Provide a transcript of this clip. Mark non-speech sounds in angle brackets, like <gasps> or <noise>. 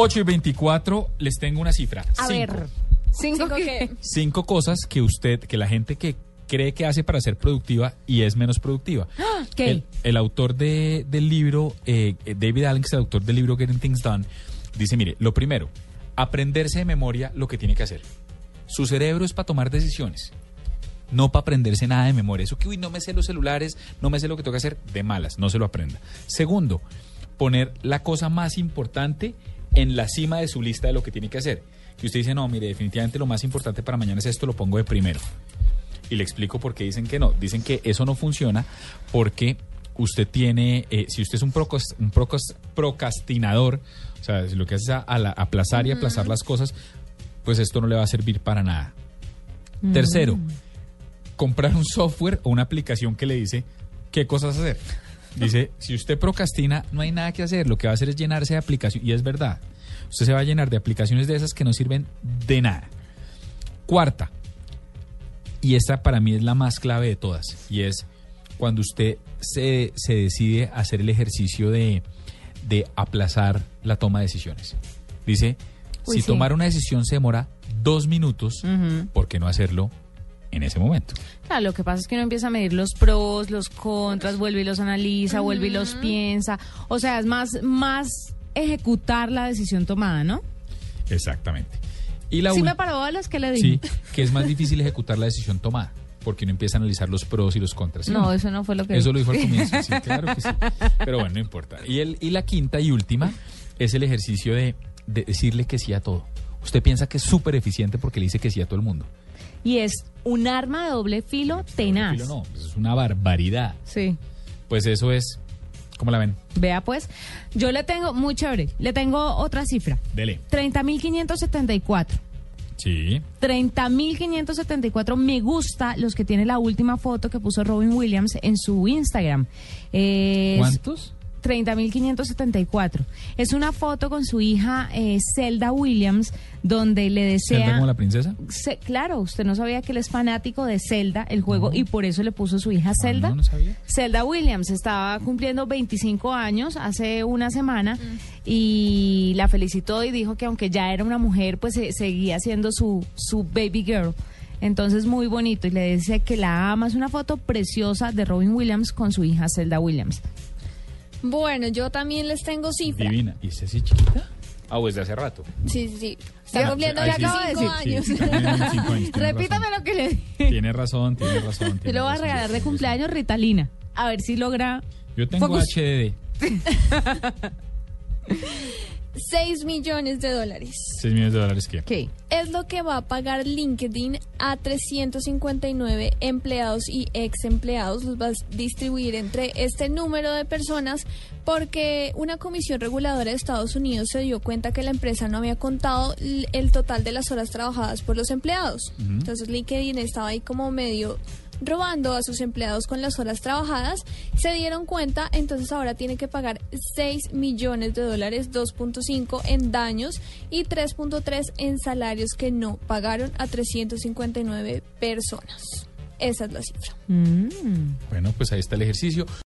8 y 24, les tengo una cifra. A Cinco. ver. ¿Cinco, Cinco qué? Cinco cosas que usted, que la gente que cree que hace para ser productiva y es menos productiva. <gasps> ¿Qué? El, el autor de- del libro, eh, David Allen, que es el autor del libro Getting Things Done, dice, mire, lo primero, aprenderse de memoria lo que tiene que hacer. Su cerebro es para tomar decisiones, no para aprenderse nada de memoria. Eso que, uy, no me sé los celulares, no me sé lo que tengo que hacer, de malas, no se lo aprenda. Segundo, poner la cosa más importante en la cima de su lista de lo que tiene que hacer. Que usted dice, no, mire, definitivamente lo más importante para mañana es esto, lo pongo de primero. Y le explico por qué dicen que no. Dicen que eso no funciona porque usted tiene, eh, si usted es un, procas- un procas- procrastinador, o sea, si lo que hace es a- a la- aplazar y aplazar las cosas, pues esto no le va a servir para nada. Tercero, comprar un software o una aplicación que le dice qué cosas hacer. Dice, si usted procrastina, no hay nada que hacer, lo que va a hacer es llenarse de aplicaciones, y es verdad, usted se va a llenar de aplicaciones de esas que no sirven de nada. Cuarta, y esta para mí es la más clave de todas, y es cuando usted se, se decide hacer el ejercicio de, de aplazar la toma de decisiones. Dice, Uy, si sí. tomar una decisión se demora dos minutos, ¿por qué no hacerlo en ese momento? Claro, lo que pasa es que uno empieza a medir los pros, los contras, vuelve y los analiza, vuelve y los piensa. O sea, es más, más ejecutar la decisión tomada, ¿no? Exactamente. Y la Sí me paró a las que le dije. Sí, que es más <laughs> difícil ejecutar la decisión tomada, porque uno empieza a analizar los pros y los contras. ¿sí o No, eso no fue lo que Eso lo dijo al comienzo, sí, <laughs> claro que sí. Pero bueno, no importa. Y, el, y la quinta y última es el ejercicio de, de decirle que sí a todo. Usted piensa que es súper eficiente porque le dice que sí a todo el mundo. Y es un arma de doble filo tenaz. Filo, no, es una barbaridad. Sí. Pues eso es, ¿cómo la ven? Vea pues, yo le tengo, muy chévere, le tengo otra cifra. Dele. 30.574. Sí. 30.574 me gusta los que tiene la última foto que puso Robin Williams en su Instagram. Es ¿Cuántos? 30.574. Es una foto con su hija eh, Zelda Williams donde le desea... ¿Zelda como la princesa? Se- claro, usted no sabía que él es fanático de Zelda, el juego, y por eso le puso su hija Zelda. Ah, no, no sabía. Zelda Williams estaba cumpliendo 25 años hace una semana y la felicitó y dijo que aunque ya era una mujer, pues se- seguía siendo su, su baby girl. Entonces muy bonito y le dice que la ama. Es una foto preciosa de Robin Williams con su hija Zelda Williams. Bueno, yo también les tengo cifra. Divina. ¿Y es así chiquita? Ah, pues de hace rato. Sí, sí, sí. Está Ya, cumpliendo veinticinco acabo de decir. años. Sí, sí, también 25 años, tiene <laughs> Repítame razón. lo que le dije. Tiene razón, tiene razón. <laughs> Tiene le voy a regalar de cumpleaños Ritalina. A ver si logra. Yo tengo Focus. HDD. <laughs> 6 millones de dólares. 6 millones de dólares, ¿qué? ¿Qué? Es lo que va a pagar LinkedIn a 359 empleados y ex empleados. Los va a distribuir entre este número de personas porque una comisión reguladora de Estados Unidos se dio cuenta que la empresa no había contado el total de las horas trabajadas por los empleados. Entonces LinkedIn estaba ahí como medio robando a sus empleados con las horas trabajadas, se dieron cuenta, entonces ahora tiene que pagar 6 millones de dólares, 2.5 en daños y 3.3 en salarios que no pagaron a 359 personas. Esa es la cifra. Mm. Bueno, pues ahí está el ejercicio.